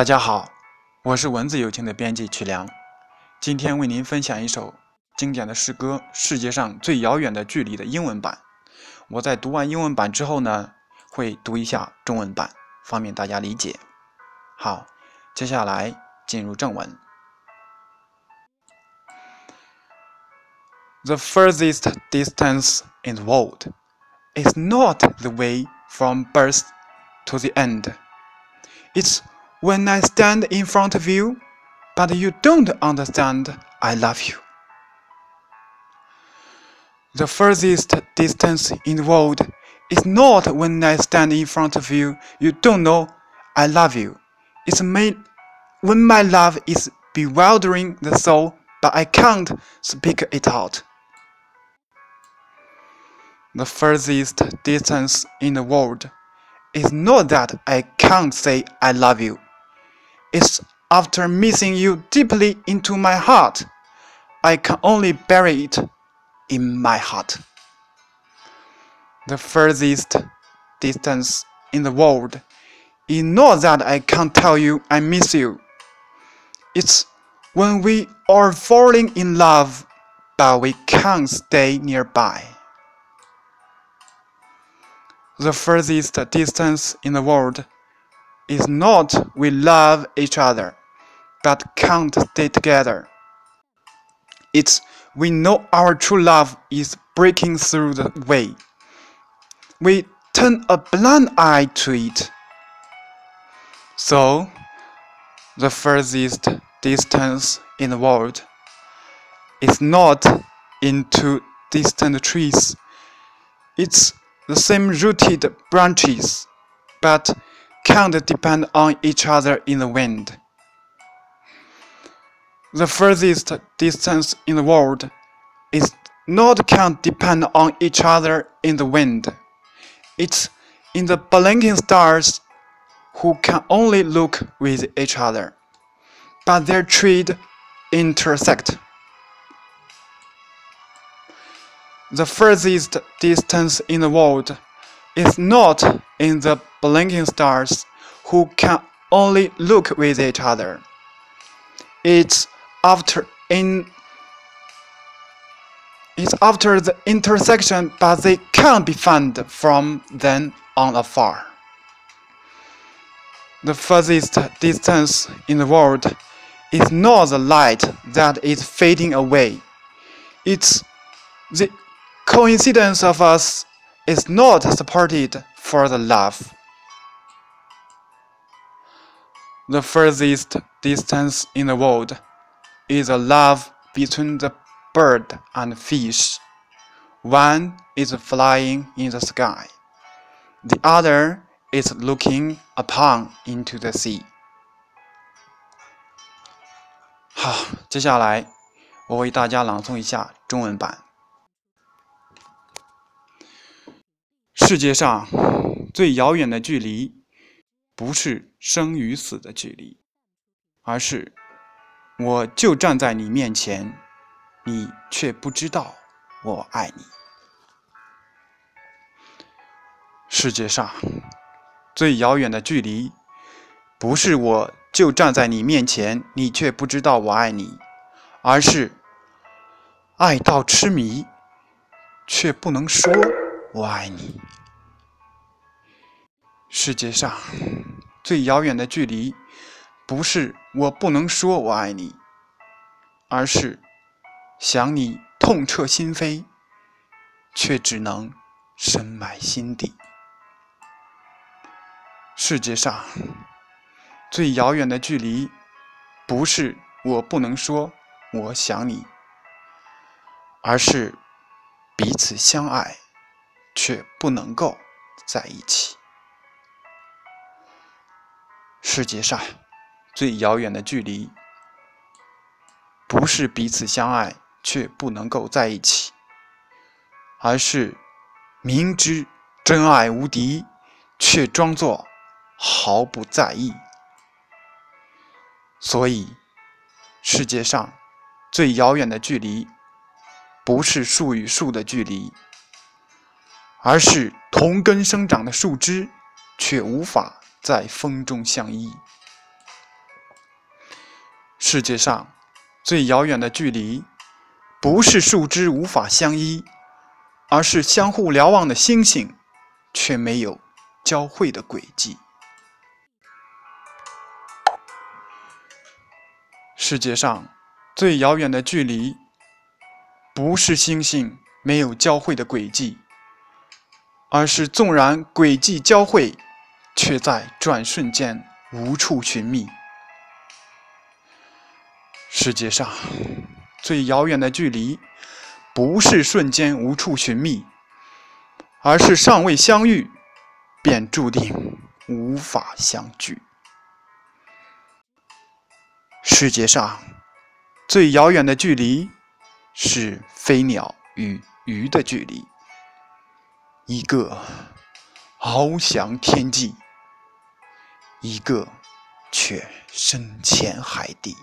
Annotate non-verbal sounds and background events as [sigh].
大家好，我是文字有情的编辑曲良，今天 [laughs] 为您分享一首经典的诗歌《世界上最遥远的距离》的英文版。我在读完英文版之后呢，会读一下中文版，方便大家理解。好，接下来进入正文。The furthest distance in the world is not the way from birth to the end. It's when I stand in front of you, but you don't understand I love you. The furthest distance in the world is not when I stand in front of you, you don't know I love you. It's when my love is bewildering the soul, but I can't speak it out. The furthest distance in the world is not that I can't say I love you. It's after missing you deeply into my heart, I can only bury it in my heart. The furthest distance in the world is not that I can't tell you I miss you. It's when we are falling in love, but we can't stay nearby. The furthest distance in the world is not we love each other, but can't stay together. It's we know our true love is breaking through the way. We turn a blind eye to it. So, the furthest distance in the world is not into distant trees. It's the same rooted branches, but can't depend on each other in the wind. The furthest distance in the world is not can't depend on each other in the wind. It's in the blinking stars who can only look with each other, but their trade intersect. The furthest distance in the world is not in the blinking stars who can only look with each other. It's after in it's after the intersection, but they can't be found from then on afar. The furthest distance in the world is not the light that is fading away. It's the coincidence of us is not supported for the love. The furthest distance in the world is a love between the bird and fish. One is flying in the sky, the other is looking upon into the sea. 好，接下来我为大家朗诵一下中文版。世界上最遥远的距离， 不是生与死的距离，而是我就站在你面前，你却不知道我爱你。世界上最遥远的距离，不是我就站在你面前，你却不知道我爱你，而是爱到痴迷，却不能说我爱你。世界上最遥远的距离，不是我不能说我爱你，而是想你痛彻心扉，却只能深埋心底。世界上最遥远的距离，不是我不能说我想你，而是彼此相爱，却不能够在一起。世界上最遥远的距离，不是彼此相爱却不能够在一起，而是明知真爱无敌，却装作毫不在意。所以，世界上最遥远的距离，不是树与树的距离，而是同根生长的树枝，却无法。在风中相依。世界上最遥远的距离，不是树枝无法相依，而是相互瞭望的星星却没有交汇的轨迹。世界上最遥远的距离，不是星星没有交汇的轨迹，而是纵然轨迹交汇，却在转瞬间无处寻觅。世界上最遥远的距离，不是瞬间无处寻觅，而是尚未相遇，便注定无法相聚。世界上最遥远的距离，是飞鸟与鱼的距离。一个翱翔天际，一个却深潜海底。